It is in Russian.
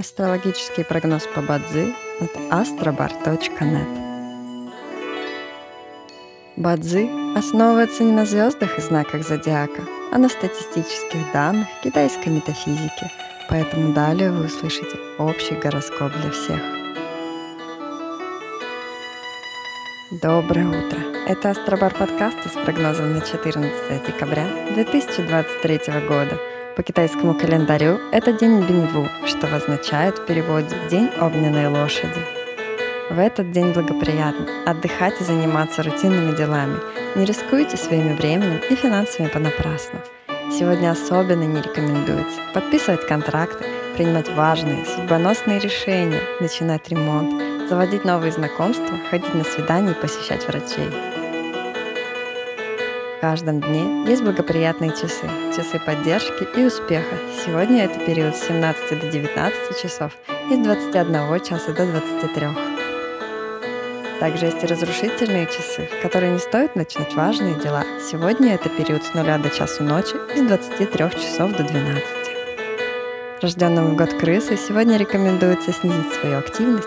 Астрологический прогноз по Бадзи от astrobar.net Бадзи основывается не на звездах и знаках зодиака, а на статистических данных китайской метафизики, поэтому далее вы услышите общий гороскоп для всех. Доброе утро! Это Астробар подкаст с прогнозом на 14 декабря 2023 года – по китайскому календарю это день Биньву, что означает в переводе «день огненной лошади». В этот день благоприятно отдыхать и заниматься рутинными делами. Не рискуйте своими временем и финансами понапрасну. Сегодня особенно не рекомендуется подписывать контракты, принимать важные, судьбоносные решения, начинать ремонт, заводить новые знакомства, ходить на свидания и посещать врачей. В каждом дне есть благоприятные часы, часы поддержки и успеха. Сегодня это период с 17 до 19 часов и с 21 часа до 23. Также есть и разрушительные часы, в которые не стоит начинать важные дела. Сегодня это период с 0 до часу ночи и с 23 часов до 12. Рожденным в год крысы сегодня рекомендуется снизить свою активность